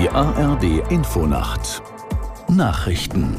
Die ARD Infonacht Nachrichten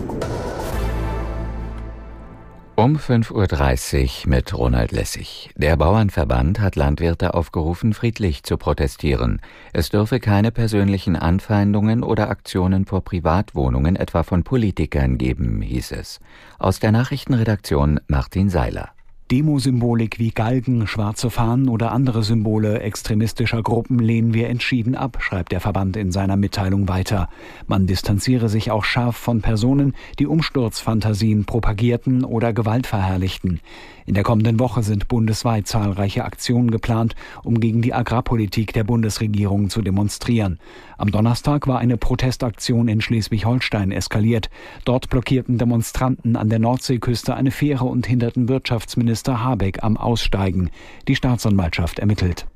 um 5.30 Uhr mit Ronald Lessig. Der Bauernverband hat Landwirte aufgerufen, friedlich zu protestieren. Es dürfe keine persönlichen Anfeindungen oder Aktionen vor Privatwohnungen, etwa von Politikern, geben, hieß es. Aus der Nachrichtenredaktion Martin Seiler. Demosymbolik wie Galgen, schwarze Fahnen oder andere Symbole extremistischer Gruppen lehnen wir entschieden ab, schreibt der Verband in seiner Mitteilung weiter. Man distanziere sich auch scharf von Personen, die Umsturzfantasien propagierten oder Gewalt verherrlichten. In der kommenden Woche sind bundesweit zahlreiche Aktionen geplant, um gegen die Agrarpolitik der Bundesregierung zu demonstrieren. Am Donnerstag war eine Protestaktion in Schleswig-Holstein eskaliert. Dort blockierten Demonstranten an der Nordseeküste eine Fähre und hinderten Wirtschaftsminister Habeck am Aussteigen. Die Staatsanwaltschaft ermittelt.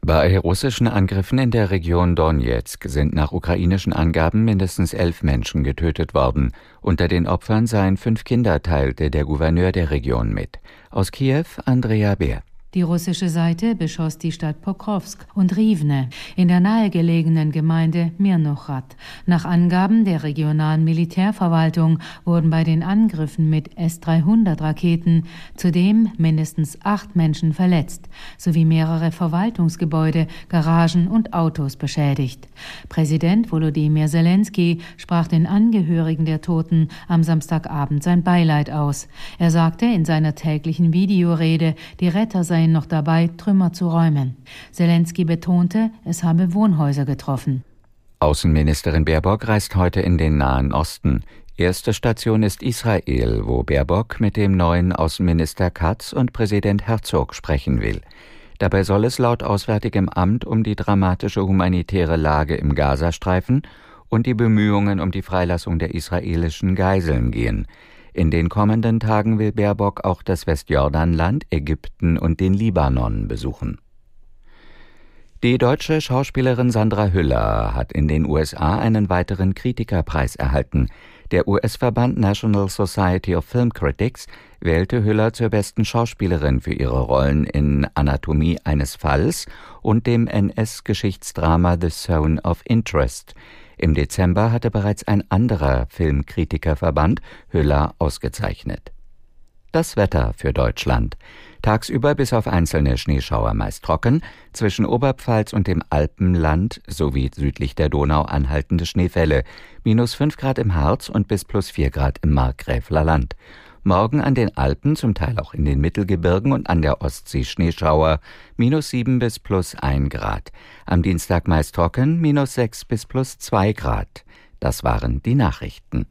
Bei russischen Angriffen in der Region Donetsk sind nach ukrainischen Angaben mindestens elf Menschen getötet worden. Unter den Opfern seien fünf Kinder, teilte der Gouverneur der Region mit. Aus Kiew Andrea Beer. Die russische Seite beschoss die Stadt Pokrovsk und Rivne in der nahegelegenen Gemeinde Mirnochrad. Nach Angaben der regionalen Militärverwaltung wurden bei den Angriffen mit S-300-Raketen zudem mindestens acht Menschen verletzt, sowie mehrere Verwaltungsgebäude, Garagen und Autos beschädigt. Präsident Volodymyr Zelensky sprach den Angehörigen der Toten am Samstagabend sein Beileid aus. Er sagte in seiner täglichen Videorede, die Retter seien seien noch dabei, Trümmer zu räumen. Zelensky betonte, es habe Wohnhäuser getroffen. Außenministerin Baerbock reist heute in den Nahen Osten. Erste Station ist Israel, wo Baerbock mit dem neuen Außenminister Katz und Präsident Herzog sprechen will. Dabei soll es laut Auswärtigem Amt um die dramatische humanitäre Lage im Gazastreifen und die Bemühungen um die Freilassung der israelischen Geiseln gehen. In den kommenden Tagen will Baerbock auch das Westjordanland, Ägypten und den Libanon besuchen. Die deutsche Schauspielerin Sandra Hüller hat in den USA einen weiteren Kritikerpreis erhalten. Der US-Verband National Society of Film Critics wählte Hüller zur besten Schauspielerin für ihre Rollen in Anatomie eines Falls und dem NS-Geschichtsdrama The Zone of Interest. Im Dezember hatte bereits ein anderer Filmkritikerverband Hüller ausgezeichnet. Das Wetter für Deutschland. Tagsüber bis auf einzelne Schneeschauer meist trocken, zwischen Oberpfalz und dem Alpenland sowie südlich der Donau anhaltende Schneefälle, minus 5 Grad im Harz und bis plus 4 Grad im Markgräfler Land. Morgen an den Alpen, zum Teil auch in den Mittelgebirgen und an der Ostsee Schneeschauer, minus 7 bis plus 1 Grad. Am Dienstag meist trocken, minus 6 bis plus 2 Grad. Das waren die Nachrichten.